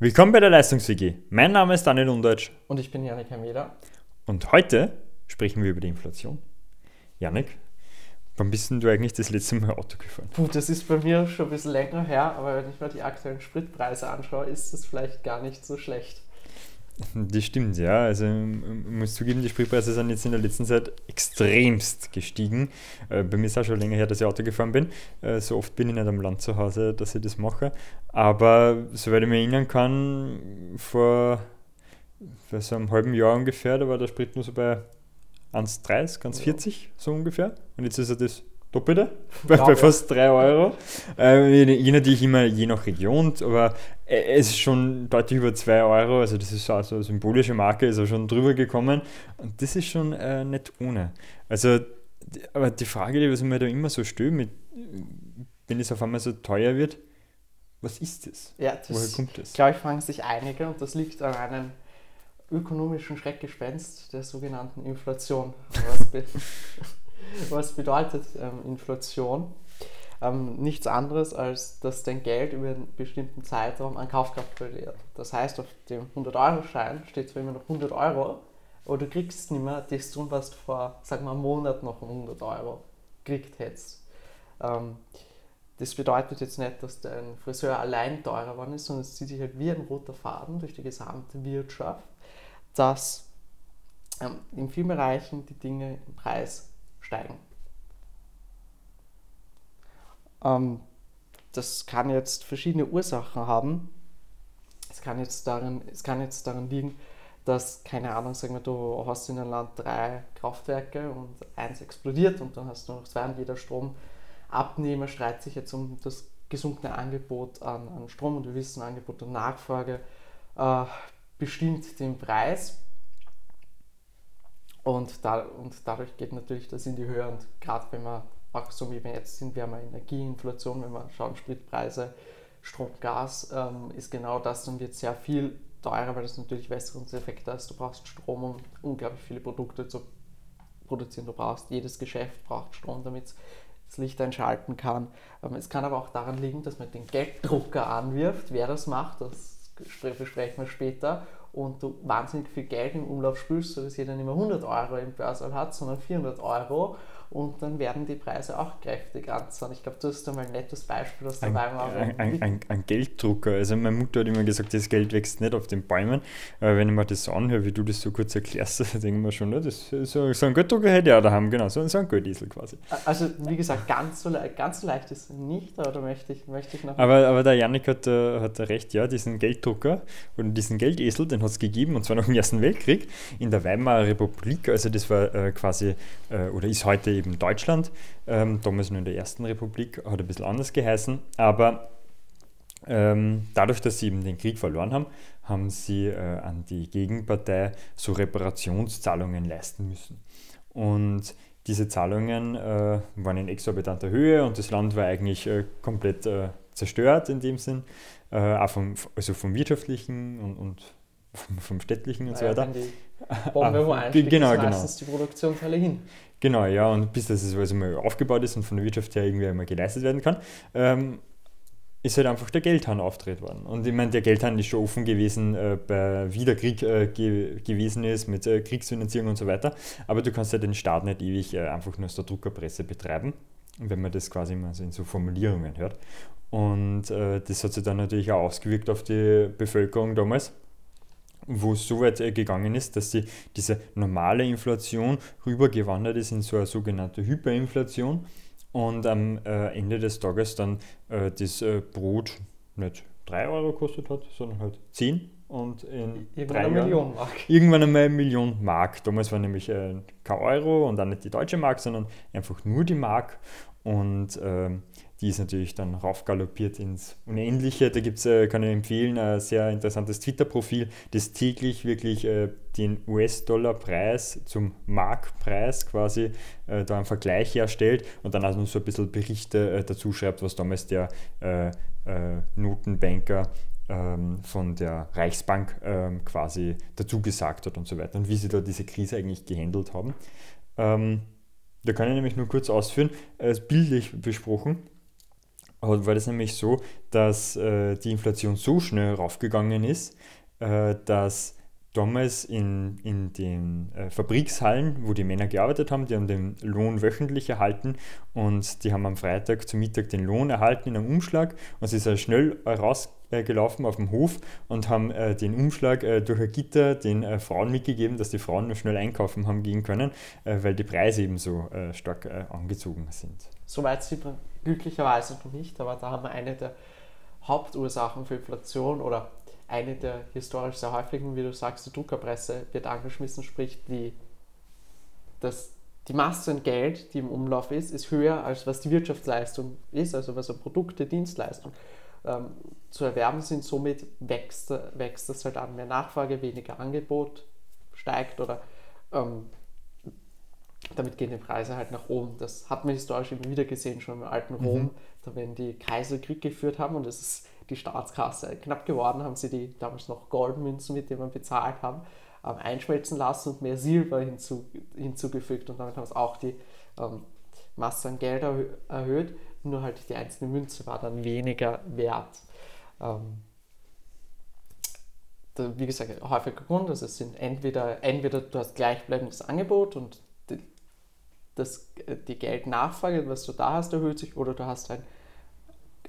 Willkommen bei der Leistungs-WG. Mein Name ist Daniel Undeutsch Und ich bin Janik Hameda. und heute sprechen wir über die Inflation. Janik, wann bist denn du eigentlich das letzte Mal Auto gefahren? Puh, das ist bei mir schon ein bisschen länger her, aber wenn ich mir die aktuellen Spritpreise anschaue, ist das vielleicht gar nicht so schlecht. Das stimmt, ja. Also ich muss zugeben, die Spritpreise sind jetzt in der letzten Zeit extremst gestiegen. Äh, Bei mir ist auch schon länger her, dass ich Auto gefahren bin. Äh, So oft bin ich nicht am Land zu Hause, dass ich das mache. Aber soweit ich mich erinnern kann, vor, vor so einem halben Jahr ungefähr, da war der Sprit nur so bei 1,30, 1,40 so ungefähr. Und jetzt ist er das Doppelte, bei, Ja, bei fast 3 Euro. Äh, je, natürlich immer je nach Region, aber äh, es ist schon deutlich über 2 Euro, also das ist so also eine symbolische Marke, ist auch schon drüber gekommen. Und das ist schon äh, nicht ohne. Also, aber die Frage, die was mir da immer so stelle, mit, wenn es auf einmal so teuer wird, was ist das? Ja, Woher das, kommt das? glaube ich, fragen sich einige und das liegt an einem ökonomischen Schreckgespenst der sogenannten Inflation. Was, be was bedeutet ähm, Inflation? Ähm, nichts anderes, als dass dein Geld über einen bestimmten Zeitraum an Kaufkraft verliert. Das heißt, auf dem 100-Euro-Schein steht zwar immer noch 100 Euro, aber du kriegst nicht mehr das tun, was du vor, sag mal, einem Monat noch 100 Euro gekriegt hättest. Ähm, das bedeutet jetzt nicht, dass dein Friseur allein teurer geworden ist, sondern es zieht sich halt wie ein roter Faden durch die gesamte Wirtschaft, dass ähm, in vielen Bereichen die Dinge im Preis steigen. Ähm, das kann jetzt verschiedene Ursachen haben. Es kann jetzt darin, es kann jetzt daran liegen, dass, keine Ahnung, sagen wir, du hast in einem Land drei Kraftwerke und eins explodiert und dann hast du noch zwei und jeder Stromabnehmer streitet sich jetzt um das gesunkene Angebot an, an Strom und wir wissen, Angebot und Nachfrage äh, bestimmt den Preis. Und, da, und dadurch geht natürlich das in die Höhe und gerade wenn wir auch so wie wir jetzt sind, wir haben eine Energieinflation, wenn wir schauen, Spritpreise, Strom, Gas, ähm, ist genau das und wird sehr viel teurer, weil das natürlich Wässerungseffekte hast. Du brauchst Strom, um unglaublich viele Produkte zu produzieren. Du brauchst, jedes Geschäft braucht Strom, damit es das Licht einschalten kann. Ähm, es kann aber auch daran liegen, dass man den Gelddrucker anwirft. Wer das macht, das spre- besprechen wir später. Und du wahnsinnig viel Geld im Umlauf spülst, sodass jeder nicht mehr 100 Euro im Börse hat, sondern 400 Euro. Und dann werden die Preise auch kräftig anzahlen. Ich glaube, das ist einmal ein nettes Beispiel aus der Ein, Weimarer ein, ein, ein, ein Gelddrucker. Also meine Mutter hat immer gesagt, das Geld wächst nicht auf den Bäumen. Aber wenn ich mir das so anhöre, wie du das so kurz erklärst, dann denke ich mir schon, ne, das, so, so einen Gelddrucker hätte ich auch daheim, genau, so, so einen Geldesel quasi. Also, wie gesagt, ganz so, ganz so leicht ist es nicht, aber da möchte ich, möchte ich noch. Aber, aber der Janik hat, äh, hat recht, ja, diesen Gelddrucker oder diesen Geldesel, den hat es gegeben, und zwar noch im Ersten Weltkrieg in der Weimarer Republik. Also das war äh, quasi, äh, oder ist heute eben Deutschland, ähm, damals nur in der Ersten Republik, hat ein bisschen anders geheißen, aber ähm, dadurch, dass sie eben den Krieg verloren haben, haben sie äh, an die Gegenpartei so Reparationszahlungen leisten müssen. Und diese Zahlungen äh, waren in exorbitanter Höhe und das Land war eigentlich äh, komplett äh, zerstört in dem Sinn, äh, auch vom, also vom wirtschaftlichen und, und vom, vom städtlichen und so Naja, weiter. die Bombe wo Ah, einschlägt, genau, ist genau. meistens die Produktionsteile hin. Genau, ja, und bis das also mal aufgebaut ist und von der Wirtschaft her irgendwie einmal geleistet werden kann, ähm, ist halt einfach der Geldhahn aufgedreht worden. Und ich meine, der Geldhahn ist schon offen gewesen, äh, bei, wie der Krieg äh, ge gewesen ist, mit äh, Kriegsfinanzierung und so weiter. Aber du kannst ja den Staat nicht ewig äh, einfach nur aus der Druckerpresse betreiben, wenn man das quasi immer so in so Formulierungen hört. Und äh, das hat sich dann natürlich auch ausgewirkt auf die Bevölkerung damals wo es so weit äh, gegangen ist, dass sie diese normale Inflation rübergewandert ist in so eine sogenannte Hyperinflation und am äh, Ende des Tages dann äh, das äh, Brot nicht 3 Euro gekostet hat, sondern halt 10 und in Irgendwann eine Million Mark. irgendwann einmal eine Million Mark. Damals war nämlich äh, kein Euro und auch nicht die deutsche Mark, sondern einfach nur die Mark. Und ähm, die ist natürlich dann raufgaloppiert ins Unendliche. Da gibt es, äh, kann ich empfehlen, ein sehr interessantes Twitter-Profil, das täglich wirklich äh, den US-Dollar-Preis zum Markpreis quasi äh, da einen Vergleich herstellt und dann also so ein bisschen Berichte äh, dazu schreibt, was damals der äh, äh, Notenbanker ähm, von der Reichsbank ähm, quasi dazu gesagt hat und so weiter und wie sie da diese Krise eigentlich gehandelt haben. Ähm, da kann ich nämlich nur kurz ausführen, äh, bildlich besprochen. War das nämlich so, dass äh, die Inflation so schnell raufgegangen ist, äh, dass damals in, in den äh, Fabrikshallen, wo die Männer gearbeitet haben, die haben den Lohn wöchentlich erhalten und die haben am Freitag zum Mittag den Lohn erhalten in einem Umschlag und sie sind schnell rausgelaufen auf dem Hof und haben äh, den Umschlag äh, durch ein Gitter den äh, Frauen mitgegeben, dass die Frauen nur schnell einkaufen haben gehen können, äh, weil die Preise eben so äh, stark angezogen sind. Soweit sieht man glücklicherweise noch nicht, aber da haben wir eine der Hauptursachen für Inflation oder eine der historisch sehr häufigen, wie du sagst, die Druckerpresse wird angeschmissen, sprich die, das, die Masse an Geld, die im Umlauf ist, ist höher als was die Wirtschaftsleistung ist, also was an Produkte, Dienstleistungen ähm, zu erwerben sind. Somit wächst, wächst das halt an mehr Nachfrage, weniger Angebot steigt oder ähm, damit gehen die Preise halt nach oben. Das hat man historisch immer wieder gesehen, schon im alten Rom, mhm. da wenn die Kaiser Krieg geführt haben und es ist die Staatskasse knapp geworden, haben sie die damals noch Goldmünzen, mit denen man bezahlt haben, ähm, einschmelzen lassen und mehr Silber hinzu, hinzugefügt und damit haben sie auch die ähm, Masse an Geld erhö erhöht, nur halt die einzelne Münze war dann weniger wert. Ähm, wie gesagt, häufiger Grund, also es sind entweder, entweder du hast gleichbleibendes Angebot und die, das, äh, die Geldnachfrage, was du da hast, erhöht sich, oder du hast ein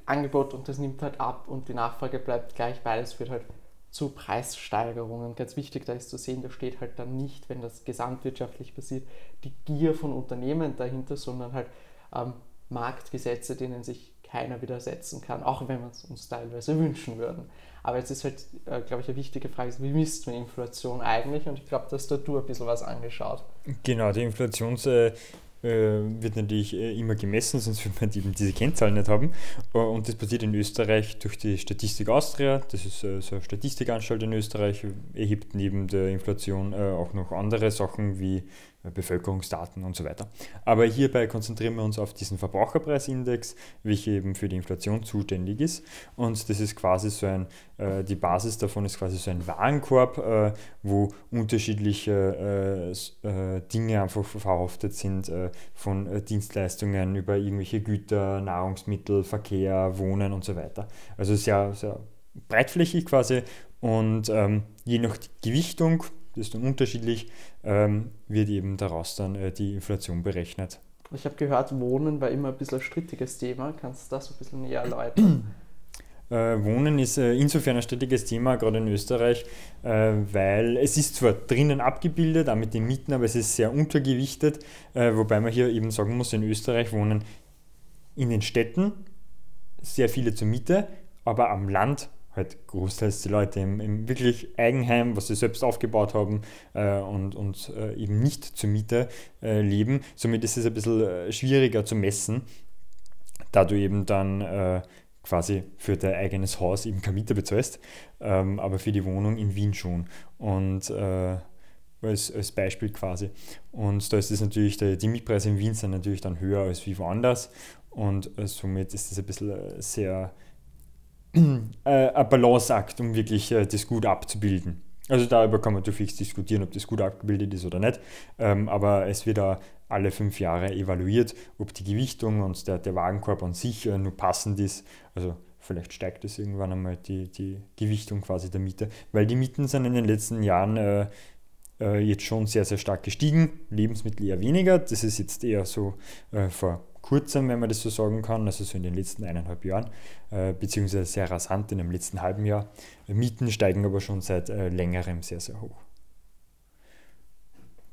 Angebot und das nimmt halt ab und die Nachfrage bleibt gleich, weil es führt halt zu Preissteigerungen. Ganz wichtig da ist zu sehen, da steht halt dann nicht, wenn das gesamtwirtschaftlich passiert, die Gier von Unternehmen dahinter, sondern halt ähm, Marktgesetze, denen sich keiner widersetzen kann, auch wenn wir es uns teilweise wünschen würden. Aber jetzt ist halt, äh, glaube ich, eine wichtige Frage, wie misst man Inflation eigentlich? Und ich glaube, dass da du ein bisschen was angeschaut. Genau, die Inflations... Äh äh, wird natürlich äh, immer gemessen, sonst würde man eben diese Kennzahlen nicht haben. Äh, und das passiert in Österreich durch die Statistik Austria. Das ist so eine Statistikanstalt in Österreich, erhebt neben der Inflation auch noch andere Sachen wie Bevölkerungsdaten und so weiter. Aber hierbei konzentrieren wir uns auf diesen Verbraucherpreisindex, welcher eben für die Inflation zuständig ist. Und das ist quasi so ein, äh, die Basis davon ist quasi so ein Warenkorb, äh, wo unterschiedliche äh, äh Dinge einfach verhaftet sind, äh, von äh, Dienstleistungen über irgendwelche Güter, Nahrungsmittel, Verkehr, Wohnen und so weiter. Also sehr, sehr breitflächig quasi und ähm, je nach Gewichtung das ist dann unterschiedlich, ähm, wird eben daraus dann äh, die Inflation berechnet. Ich habe gehört, Wohnen war immer ein bisschen ein strittiges Thema. Kannst du das ein bisschen näher erläutern? Äh, Wohnen ist äh, insofern ein strittiges Thema, gerade in Österreich, äh, weil es ist zwar drinnen abgebildet, auch mit den Mieten, aber es ist sehr untergewichtet, äh, wobei man hier eben sagen muss, in Österreich wohnen in den Städten sehr viele zur Miete, aber am Land halt großteils die Leute im, im, wirklich Eigenheim, was sie selbst aufgebaut haben äh, und, und äh, eben nicht zur Miete äh, leben. Somit ist es ein bisschen äh, schwieriger zu messen, da du eben dann äh, quasi für dein eigenes Haus eben keine Miete bezahlst, ähm, aber für die Wohnung in Wien schon. Und äh, als, als Beispiel quasi. Und da ist es natürlich, der, die Mietpreise in Wien sind natürlich dann höher als wie woanders und somit ist es ein bisschen sehr äh, ein Balanceakt, um wirklich äh, das gut abzubilden. Also darüber kann man natürlich diskutieren, ob das gut abgebildet ist oder nicht. Ähm, aber es wird auch alle fünf Jahre evaluiert, ob die Gewichtung und der, der Wagenkorb an sich äh, nur passend ist. Also vielleicht steigt es irgendwann einmal die, die Gewichtung quasi der Miete. Weil die Mieten sind in den letzten Jahren äh, äh, jetzt schon sehr, sehr stark gestiegen. Lebensmittel eher weniger. Das ist jetzt eher so äh, vor kurzem, wenn man das so sagen kann, also so in den letzten eineinhalb Jahren, äh, beziehungsweise sehr rasant in dem letzten halben Jahr. Mieten steigen aber schon seit äh, längerem sehr, sehr hoch.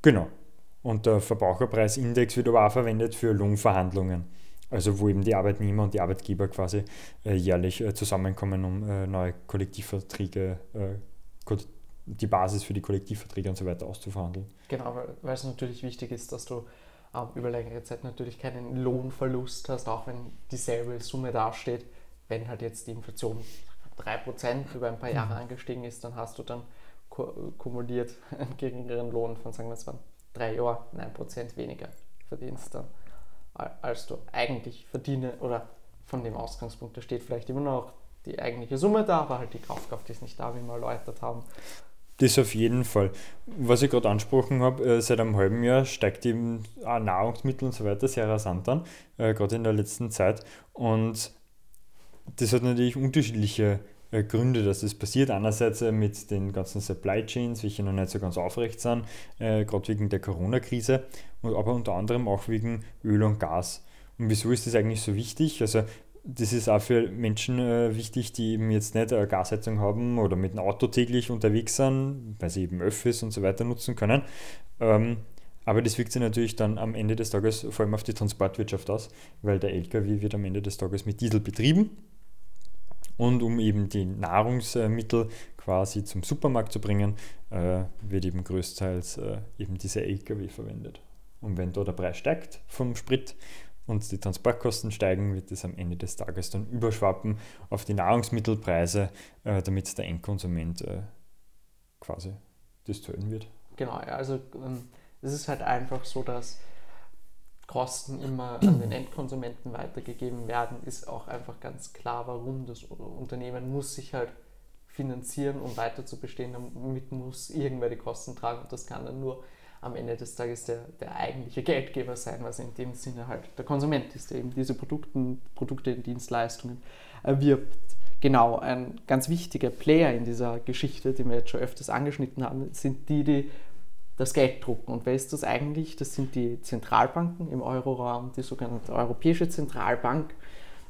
Genau. Und der Verbraucherpreisindex wird aber auch verwendet für Lohnverhandlungen. Also wo eben die Arbeitnehmer und die Arbeitgeber quasi äh, jährlich äh, zusammenkommen, um äh, neue Kollektivverträge, äh, die Basis für die Kollektivverträge und so weiter auszuverhandeln. Genau, weil es natürlich wichtig ist, dass du über längere Zeit natürlich keinen Lohnverlust hast, auch wenn dieselbe Summe dasteht. Wenn halt jetzt die Inflation 3% über ein paar Jahre mhm. angestiegen ist, dann hast du dann kumuliert einen geringeren Lohn von, sagen wir es waren drei Jahren, 9% weniger verdienst dann, als du eigentlich verdiene oder von dem Ausgangspunkt, da steht vielleicht immer noch die eigentliche Summe da, aber halt die Kaufkraft ist nicht da, wie wir erläutert haben. Das auf jeden Fall. Was ich gerade angesprochen habe, äh, seit einem halben Jahr steigt eben Nahrungsmittel und so weiter sehr rasant an, äh, gerade in der letzten Zeit. Und das hat natürlich unterschiedliche äh, Gründe, dass das passiert. Einerseits mit den ganzen Supply Chains, welche noch nicht so ganz aufrecht sind, gerade wegen der Corona-Krise, aber unter anderem auch wegen Öl und Gas. Und wieso ist das eigentlich so wichtig? Also das ist auch für Menschen äh, wichtig, die eben jetzt nicht eine Gasheizung haben oder mit dem Auto täglich unterwegs sind, weil sie eben Öffis und so weiter nutzen können. Ähm, aber das wirkt sich natürlich dann am Ende des Tages vor allem auf die Transportwirtschaft aus, weil der LKW wird am Ende des Tages mit Diesel betrieben. Und um eben die Nahrungsmittel quasi zum Supermarkt zu bringen, äh, wird eben größtenteils äh, eben dieser LKW verwendet. Und wenn da der Preis steigt vom Sprit, und die Transportkosten steigen, wird es am Ende des Tages dann überschwappen auf die Nahrungsmittelpreise, äh, damit der Endkonsument äh, quasi das zahlen wird. Genau, also ähm, es ist halt einfach so, dass Kosten immer an den Endkonsumenten weitergegeben werden, ist auch einfach ganz klar, warum das Unternehmen muss sich halt finanzieren, um weiter zu bestehen, damit muss irgendwer die Kosten tragen und das kann dann nur am Ende des Tages der, der eigentliche Geldgeber sein, was in dem Sinne halt der Konsument ist, der eben diese Produkten, Produkte und Dienstleistungen erwirbt. Genau, ein ganz wichtiger Player in dieser Geschichte, den wir jetzt schon öfters angeschnitten haben, sind die, die das Geld drucken. Und wer ist das eigentlich? Das sind die Zentralbanken im Euroraum, die sogenannte Europäische Zentralbank.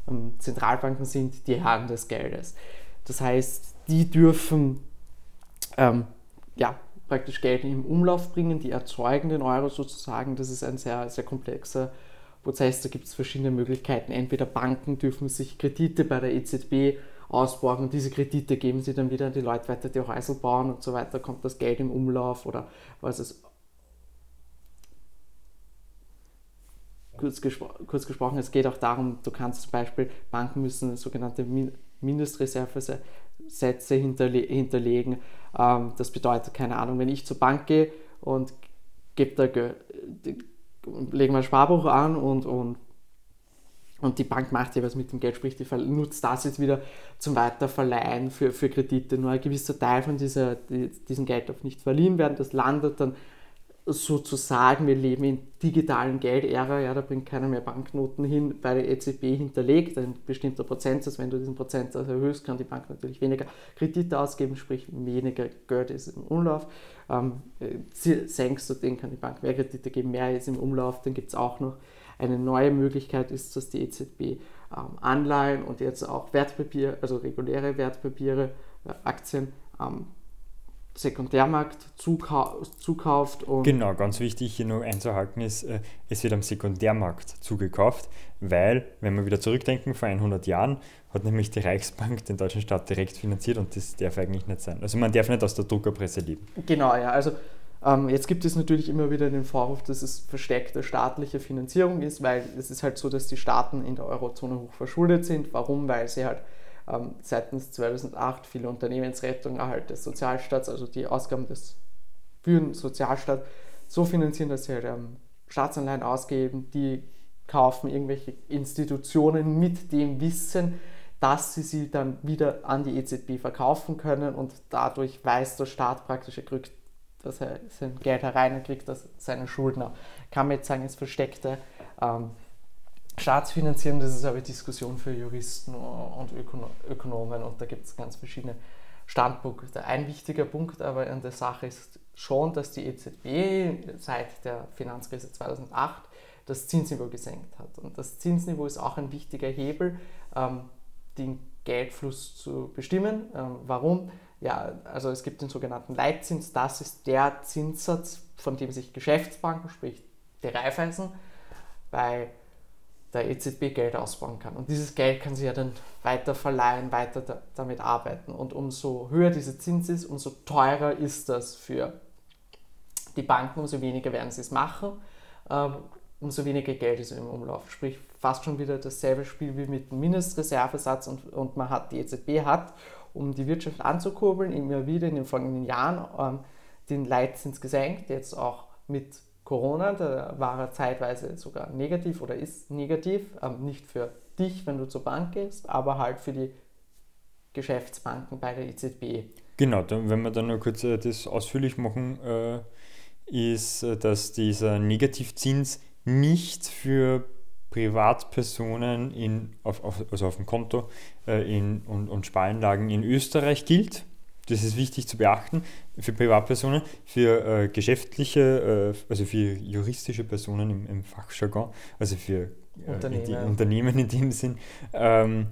Ähm, Zentralbanken sind die Herren des Geldes. Das heißt, die dürfen ähm, ja, praktisch Geld in Umlauf bringen, die erzeugen den Euro sozusagen. Das ist ein sehr, sehr komplexer Prozess. Da gibt es verschiedene Möglichkeiten. Entweder Banken dürfen sich Kredite bei der EZB ausborgen und diese Kredite geben sie dann wieder an die Leute weiter, die Häusl bauen und so weiter, kommt das Geld im Umlauf oder was es kurz, gespro kurz gesprochen, es geht auch darum, du kannst zum Beispiel, Banken müssen sogenannte Mindestreservesätze hinterle hinterlegen. Ähm, das bedeutet, keine Ahnung, wenn ich zur Bank gehe und gebe lege mein Sparbuch an und, und, und die Bank macht ja was mit dem Geld, sprich, die nutzt das jetzt wieder zum Weiterverleihen für, für Kredite. Nur ein gewisser Teil von dieser, die, diesem Geld darf nicht verliehen werden, das landet dann sozusagen, wir leben in digitalen Geldära, ja, da bringt keiner mehr Banknoten hin, bei der EZB hinterlegt, ein bestimmter Prozentsatz, wenn du diesen Prozentsatz erhöhst, kann die Bank natürlich weniger Kredite ausgeben, sprich weniger Geld ist im Umlauf. Ähm, senkst du den, kann die Bank mehr Kredite geben, mehr ist im Umlauf, dann gibt es auch noch eine neue Möglichkeit, ist, dass die EZB ähm, Anleihen und jetzt auch Wertpapiere, also reguläre Wertpapiere, äh, Aktien ähm, Sekundärmarkt zukauft. Und genau, ganz wichtig hier noch einzuhalten ist, äh, es wird am Sekundärmarkt zugekauft, weil, wenn wir wieder zurückdenken, vor 100 Jahren hat nämlich die Reichsbank den deutschen Staat direkt finanziert und das darf eigentlich nicht sein. Also man darf nicht aus der Druckerpresse leben. Genau, ja. Also ähm, jetzt gibt es natürlich immer wieder den Vorwurf, dass es versteckte staatliche Finanzierung ist, weil es ist halt so, dass die Staaten in der Eurozone hoch verschuldet sind. Warum? Weil sie halt seitens 2008 viele Unternehmensrettung, Erhalt des Sozialstaats, also die Ausgaben des für den Sozialstaat so finanzieren, dass sie halt ähm, Staatsanleihen ausgeben, die kaufen irgendwelche Institutionen mit dem Wissen, dass sie sie dann wieder an die EZB verkaufen können und dadurch weiß der Staat praktisch, er kriegt dass er sein Geld herein und kriegt das seine Schuldner. Kann man jetzt sagen, es versteckte ähm, Staatsfinanzierung, das ist aber Diskussion für Juristen und Ökonomen und da gibt es ganz verschiedene Standpunkte. Ein wichtiger Punkt aber an der Sache ist schon, dass die EZB seit der Finanzkrise 2008 das Zinsniveau gesenkt hat. Und das Zinsniveau ist auch ein wichtiger Hebel, ähm, den Geldfluss zu bestimmen. Ähm, warum? Ja, also es gibt den sogenannten Leitzins, das ist der Zinssatz, von dem sich Geschäftsbanken, sprich die Raiffeisen, bei der EZB Geld ausbauen kann. Und dieses Geld kann sie ja dann weiter verleihen, weiter da, damit arbeiten. Und umso höher dieser Zins ist, umso teurer ist das für die Banken, umso weniger werden sie es machen, ähm, umso weniger Geld ist im Umlauf. Sprich, fast schon wieder dasselbe Spiel wie mit dem Mindestreservesatz und, und man hat, die EZB hat, um die Wirtschaft anzukurbeln, immer wieder in den folgenden Jahren ähm, den Leitzins gesenkt, jetzt auch mit Corona, da war er zeitweise sogar negativ oder ist negativ, ähm, nicht für dich, wenn du zur Bank gehst, aber halt für die Geschäftsbanken bei der EZB. Genau, dann, wenn wir dann nur kurz äh, das ausführlich machen, äh, ist, äh, dass dieser Negativzins nicht für Privatpersonen in, auf, auf, also auf dem Konto äh, in, und, und Sparanlagen in Österreich gilt. Das ist wichtig zu beachten für Privatpersonen, für äh, geschäftliche, äh, also für juristische Personen im, im Fachjargon, also für äh, Unternehmen. die Unternehmen in dem Sinn, ähm,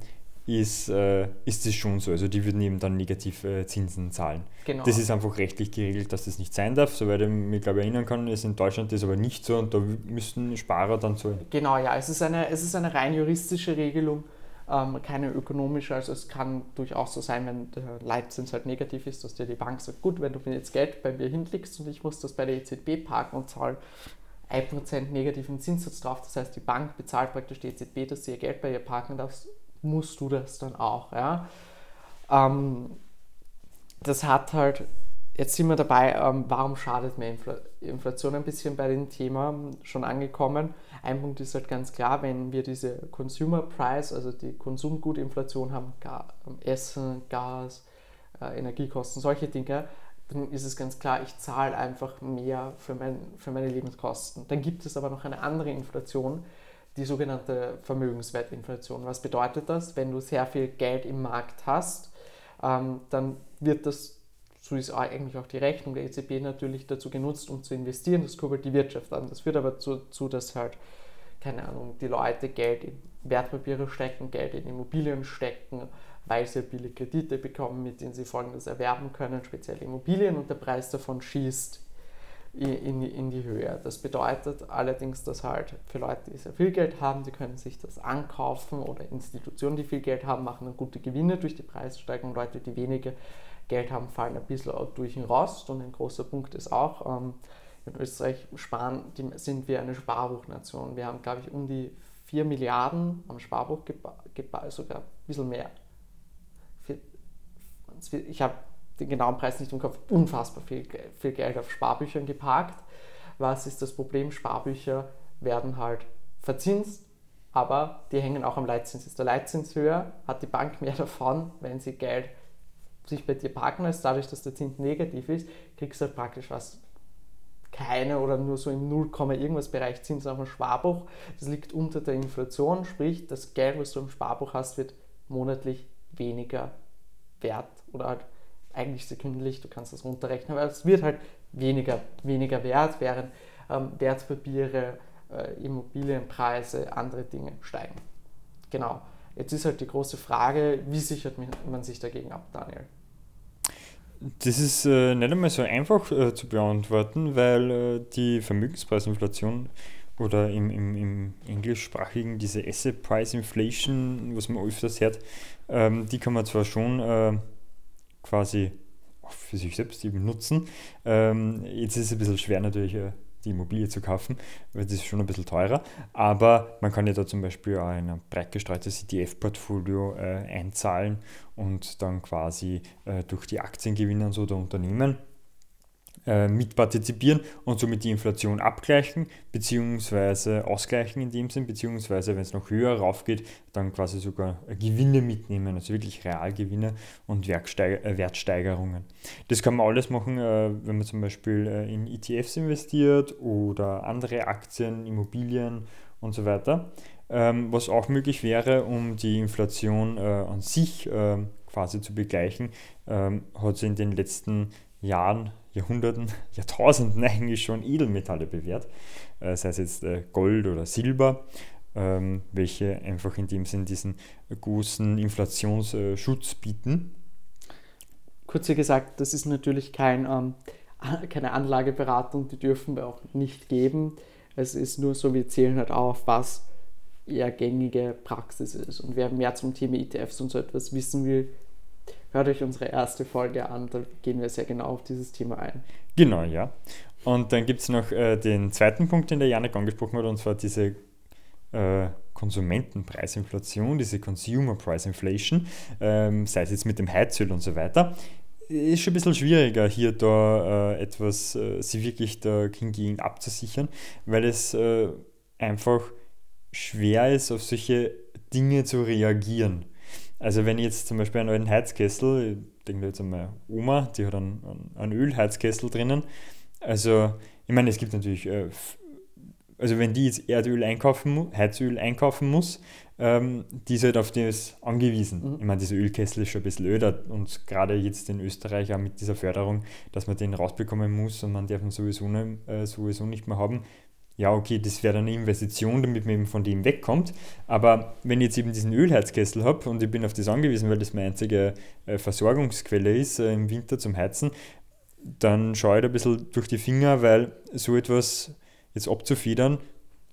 ist, äh, ist es schon so. Also die würden eben dann negative äh, Zinsen zahlen. Genau. Das ist einfach rechtlich geregelt, dass das nicht sein darf. Soweit ich mich glaube erinnern kann, ist in Deutschland das aber nicht so und da müssten Sparer dann zahlen. Genau, ja, es ist eine, es ist eine rein juristische Regelung, ähm, keine ökonomische. Also es kann durchaus so sein, wenn der Leitzins halt negativ ist, dass dir die Bank sagt, gut, wenn du mir jetzt Geld bei mir hinlegst und ich muss das bei der EZB parken und zahle 1% negativen Zinssatz drauf, das heißt die Bank bezahlt praktisch die EZB, dass sie ihr Geld bei ihr parken darf, musst du das dann auch. Ja? Ähm, das hat halt, jetzt sind wir dabei, ähm, warum schadet mir Infl Inflation ein bisschen bei dem Thema schon angekommen. Ein Punkt ist halt ganz klar, wenn wir diese Consumer Price, also die Konsumgutinflation haben, Ga Essen, Gas, äh, Energiekosten, solche Dinge, dann ist es ganz klar, ich zahle einfach mehr für, mein, für meine Lebenskosten. Dann gibt es aber noch eine andere Inflation, die sogenannte Vermögenswertinflation. Was bedeutet das? Wenn du sehr viel Geld im Markt hast, ähm, dann wird das, so ist eigentlich auch die Rechnung der EZB natürlich dazu genutzt, um zu investieren. Das kurbelt die Wirtschaft an. Das führt aber dazu, dass halt, keine Ahnung, die Leute Geld in Wertpapiere stecken, Geld in Immobilien stecken, weil sie billige Kredite bekommen, mit denen sie folgendes erwerben können, speziell Immobilien, und der Preis davon schießt in, in die Höhe. Das bedeutet allerdings, dass halt für Leute, die sehr viel Geld haben, die können sich das ankaufen oder Institutionen, die viel Geld haben, machen dann gute Gewinne durch die Preissteigerung. Leute, die weniger Geld haben, fallen ein bisschen durch den Rost. Und ein großer Punkt ist auch, ähm, in Österreich sparen, die, sind wir eine Sparbuchnation. Wir haben, glaube ich, um die 4 Milliarden am Sparbuch, sogar ein bisschen mehr. Ich habe den genauen Preis nicht im Kopf, unfassbar viel, viel Geld auf Sparbüchern geparkt. Was ist das Problem? Sparbücher werden halt verzinst, aber die hängen auch am Leitzins. Ist der Leitzins höher, hat die Bank mehr davon, wenn sie Geld sich bei dir parken lässt. Dadurch, dass der Zins negativ ist, kriegst du halt praktisch was keine oder nur so im 0, irgendwas Bereich Zins auf dem Sparbuch. Das liegt unter der Inflation, sprich das Geld, was du im Sparbuch hast, wird monatlich weniger wert oder halt eigentlich sekündlich, du kannst das runterrechnen, aber es wird halt weniger, weniger wert, während ähm, Wertpapiere, äh, Immobilienpreise, andere Dinge steigen. Genau. Jetzt ist halt die große Frage, wie sichert man sich dagegen ab, Daniel? Das ist äh, nicht einmal so einfach äh, zu beantworten, weil äh, die Vermögenspreisinflation oder im, im, im englischsprachigen diese Asset Price Inflation, was man öfters hört, ähm, die kann man zwar schon äh, quasi für sich selbst eben nutzen. Ähm, jetzt ist es ein bisschen schwer natürlich äh, die Immobilie zu kaufen, weil das ist schon ein bisschen teurer. Aber man kann ja da zum Beispiel ein breit gestreutes ETF-Portfolio äh, einzahlen und dann quasi äh, durch die Aktiengewinne und so der Unternehmen äh, mitpartizipieren und somit die Inflation abgleichen bzw. ausgleichen in dem Sinn, beziehungsweise wenn es noch höher raufgeht, dann quasi sogar Gewinne mitnehmen, also wirklich Realgewinne und äh, Wertsteigerungen. Das kann man alles machen, äh, wenn man zum Beispiel in ETFs investiert oder andere Aktien, Immobilien und so weiter. Ähm, was auch möglich wäre, um die Inflation an sich quasi zu begleichen, ähm, hat sie in den letzten Jahren Jahrhunderten, Jahrtausenden eigentlich schon Edelmetalle bewährt, äh, sei es jetzt äh, Gold oder Silber, ähm, welche einfach in dem Sinn diesen großen Inflationsschutz bieten. Kurz gesagt, das ist natürlich kein, ähm, keine Anlageberatung, die dürfen wir auch nicht geben. Es ist nur so, wir zählen halt auf, was eher gängige Praxis ist. Und wer mehr zum Thema ETFs und so etwas wissen will, hört euch unsere erste Folge an, da gehen wir sehr genau auf dieses Thema ein. Genau, ja. Und dann gibt es noch äh, den zweiten Punkt, den der Janik angesprochen hat, und zwar diese äh, Konsumentenpreisinflation, diese Consumer Price Inflation, ähm, sei es jetzt mit dem Heizöl und so weiter. Ist schon ein bisschen schwieriger, hier da äh, etwas, äh, sie wirklich da hingegen abzusichern, weil es äh, einfach schwer ist, auf solche Dinge zu reagieren. Also wenn ich jetzt zum Beispiel einen alten Heizkessel, ich denke jetzt an meine Oma, die hat einen, einen Ölheizkessel drinnen. Also ich meine, es gibt natürlich äh, also wenn die jetzt Erdöl einkaufen, Heizöl einkaufen muss, ähm, die ist halt auf das angewiesen. Mhm. Ich meine, dieser Ölkessel ist schon ein bisschen öder und gerade jetzt in Österreich auch mit dieser Förderung, dass man den rausbekommen muss und man darf ihn sowieso nicht, äh, sowieso nicht mehr haben. Ja, okay, das wäre dann eine Investition, damit man eben von dem wegkommt. Aber wenn ich jetzt eben diesen Ölheizkessel habe und ich bin auf das angewiesen, weil das meine einzige äh, Versorgungsquelle ist äh, im Winter zum Heizen, dann schaue ich da ein bisschen durch die Finger, weil so etwas jetzt abzufedern,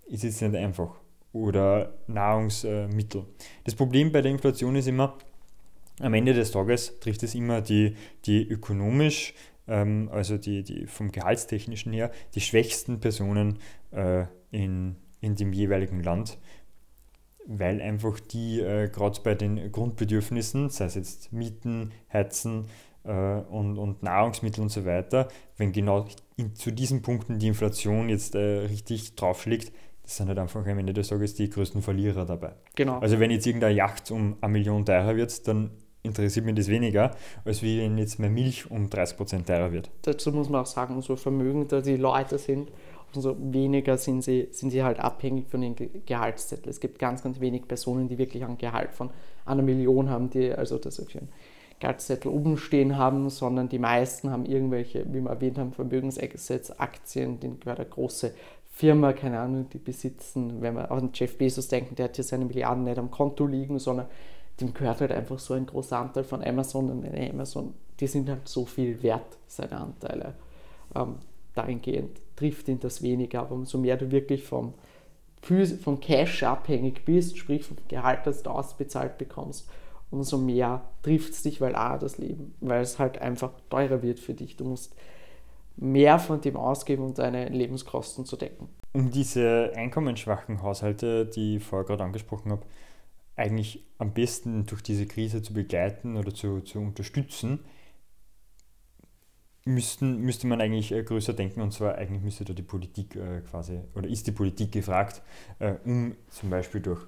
ist jetzt nicht einfach. Oder Nahrungsmittel. Das Problem bei der Inflation ist immer, am Ende des Tages trifft es immer die, die ökonomisch, ähm, also die, die vom Gehaltstechnischen her, die schwächsten Personen äh, in, in dem jeweiligen Land, weil einfach die äh, gerade bei den Grundbedürfnissen, sei es jetzt Mieten, Heizen, äh, und, und Nahrungsmittel und so weiter, wenn genau in, zu diesen Punkten die Inflation jetzt äh, richtig draufschlägt, das sind halt einfach am Ende des Tages die größten Verlierer dabei. Genau. Also wenn jetzt irgendeine Yacht um eine Million teurer wird, dann interessiert mich das weniger, als wie wenn jetzt mehr Milch um 30% teurer wird. Dazu muss man auch sagen, umso vermögender die Leute sind, umso weniger sind sie, sind sie halt abhängig von den Gehaltszetteln. Es gibt ganz, ganz wenig Personen, die wirklich ein Gehalt von einer Million haben, die also das auf ihren Gehaltszettel oben stehen haben, sondern die meisten haben irgendwelche, wie wir erwähnt haben, Vermögensgesetz, Aktien, den gehört eine große Firma, keine Ahnung, die besitzen, wenn wir an Jeff Bezos denken, der hat hier seine Milliarden nicht am Konto liegen, sondern dem gehört halt einfach so ein großer Anteil von Amazon und Amazon, die sind halt so viel wert, seine Anteile. Ähm, dahingehend trifft ihn das weniger, aber umso mehr du wirklich vom, vom Cash abhängig bist, sprich vom Gehalt, das du ausbezahlt bekommst, umso mehr trifft es dich, weil A, das Leben, weil es halt einfach teurer wird für dich. Du musst mehr von dem ausgeben, um deine Lebenskosten zu decken. Um diese einkommensschwachen Haushalte, die ich vorher gerade angesprochen habe, eigentlich am besten durch diese Krise zu begleiten oder zu, zu unterstützen, müssten, müsste man eigentlich äh, größer denken. Und zwar eigentlich müsste da die Politik äh, quasi oder ist die Politik gefragt, äh, um zum Beispiel durch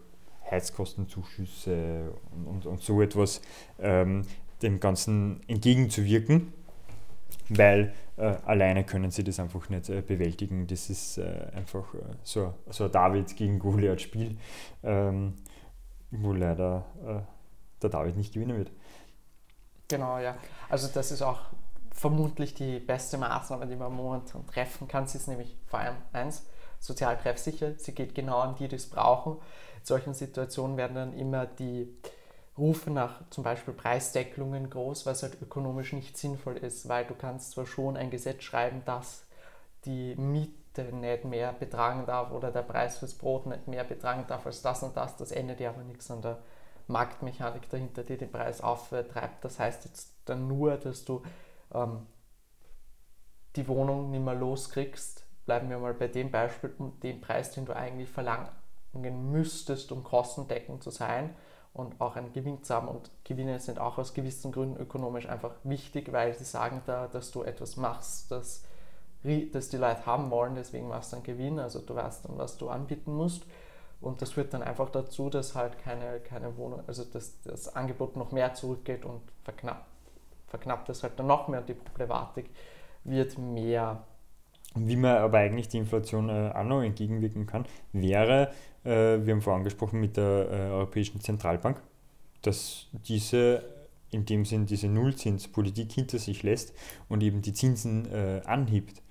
Heizkostenzuschüsse und, und, und so etwas ähm, dem Ganzen entgegenzuwirken, weil äh, alleine können sie das einfach nicht bewältigen. Das ist einfach so, so ein David gegen Goliath-Spiel, ähm, wo leider äh, der David nicht gewinnen wird. Genau, ja. Also das ist auch vermutlich die beste Maßnahme, die man momentan treffen kann. Sie ist nämlich vor allem eins, sozial treffsicher. Sie geht genau an die, die es brauchen solchen Situationen werden dann immer die Rufe nach zum Beispiel Preisdeckelungen groß, was halt ökonomisch nicht sinnvoll ist, weil du kannst zwar schon ein Gesetz schreiben, dass die Miete nicht mehr betragen darf oder der Preis fürs Brot nicht mehr betragen darf als das und das, das ändert ja aber nichts an der Marktmechanik dahinter, die den Preis auftreibt. Das heißt jetzt dann nur, dass du ähm, die Wohnung nicht mehr loskriegst. Bleiben wir mal bei dem Beispiel, den Preis, den du eigentlich verlangen müsstest, um kostendeckend zu sein und auch einen Gewinn zu haben. Und Gewinne sind auch aus gewissen Gründen ökonomisch einfach wichtig, weil sie sagen da, dass du etwas machst, das, das die Leute haben wollen, deswegen machst du einen Gewinn, also du weißt dann, was du anbieten musst. Und das führt dann einfach dazu, dass halt keine, keine Wohnung, also dass das Angebot noch mehr zurückgeht und verknappt, verknappt es halt dann noch mehr und die Problematik wird mehr wie man aber eigentlich die Inflation äh, auch noch entgegenwirken kann, wäre, äh, wir haben vorhin angesprochen mit der äh, Europäischen Zentralbank, dass diese in dem Sinn diese Nullzinspolitik hinter sich lässt und eben die Zinsen äh, anhebt.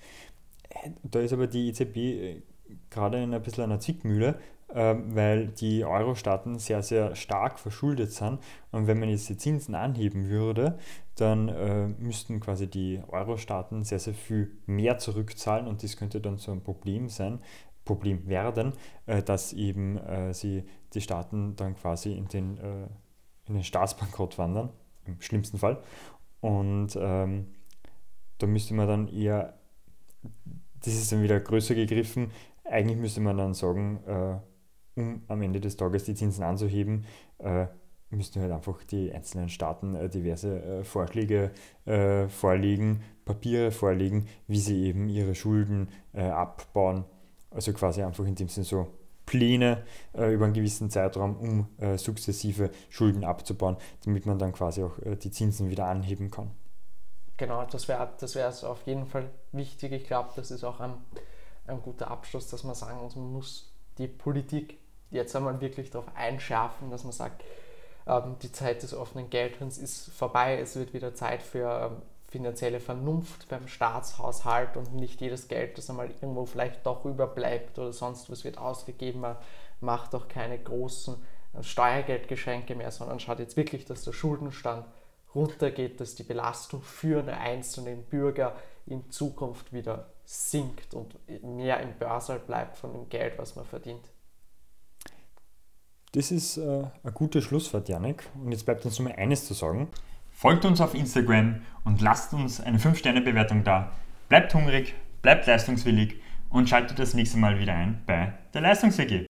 Da ist aber die EZB äh, gerade in ein bisschen einer Zwickmühle, ähm, weil die Euro-Staaten sehr, sehr stark verschuldet sind. Und wenn man jetzt die Zinsen anheben würde, dann äh, müssten quasi die Euro-Staaten sehr, sehr viel mehr zurückzahlen und das könnte dann so ein Problem sein, Problem werden, äh, dass eben äh, sie die Staaten dann quasi in den, äh, in den Staatsbankrott wandern, im schlimmsten Fall. Und ähm, da müsste man dann eher, das ist dann wieder größer gegriffen, eigentlich müsste man dann sagen, äh, um am Ende des Tages die Zinsen anzuheben, äh, müssten halt einfach die einzelnen Staaten äh, diverse äh, Vorschläge äh, vorlegen, Papiere vorlegen, wie sie eben ihre Schulden äh, abbauen. Also quasi einfach in dem Sinne so Pläne äh, über einen gewissen Zeitraum, um äh, sukzessive Schulden abzubauen, damit man dann quasi auch die Zinsen wieder anheben kann. Genau, das wäre das wär auf jeden Fall wichtig. Ich glaube, das ist auch am ein guter Abschluss, dass man sagen muss, man muss die Politik jetzt einmal wirklich darauf einschärfen, dass man sagt, ähm, die Zeit des offenen Geldhorns ist vorbei, es wird wieder Zeit für ähm, finanzielle Vernunft beim Staatshaushalt und nicht jedes Geld, das einmal irgendwo vielleicht doch überbleibt oder sonst was wird ausgegeben. Man macht auch keine großen Steuergeldgeschenke mehr, sondern schaut jetzt wirklich, dass der Schuldenstand runtergeht, dass die Belastung für den einzelnen Bürger in Zukunft wieder sinkt und mehr im Börsal bleibt von dem Geld, was man verdient. Das ist äh, ein gutes Schlusswort, Janik. Und jetzt bleibt uns nur mal eines zu sagen. Folgt uns auf Instagram und lasst uns eine 5-Sterne-Bewertung da. Bleibt hungrig, bleibt leistungswillig und schaltet das nächste Mal wieder ein bei der Leistungs-WG.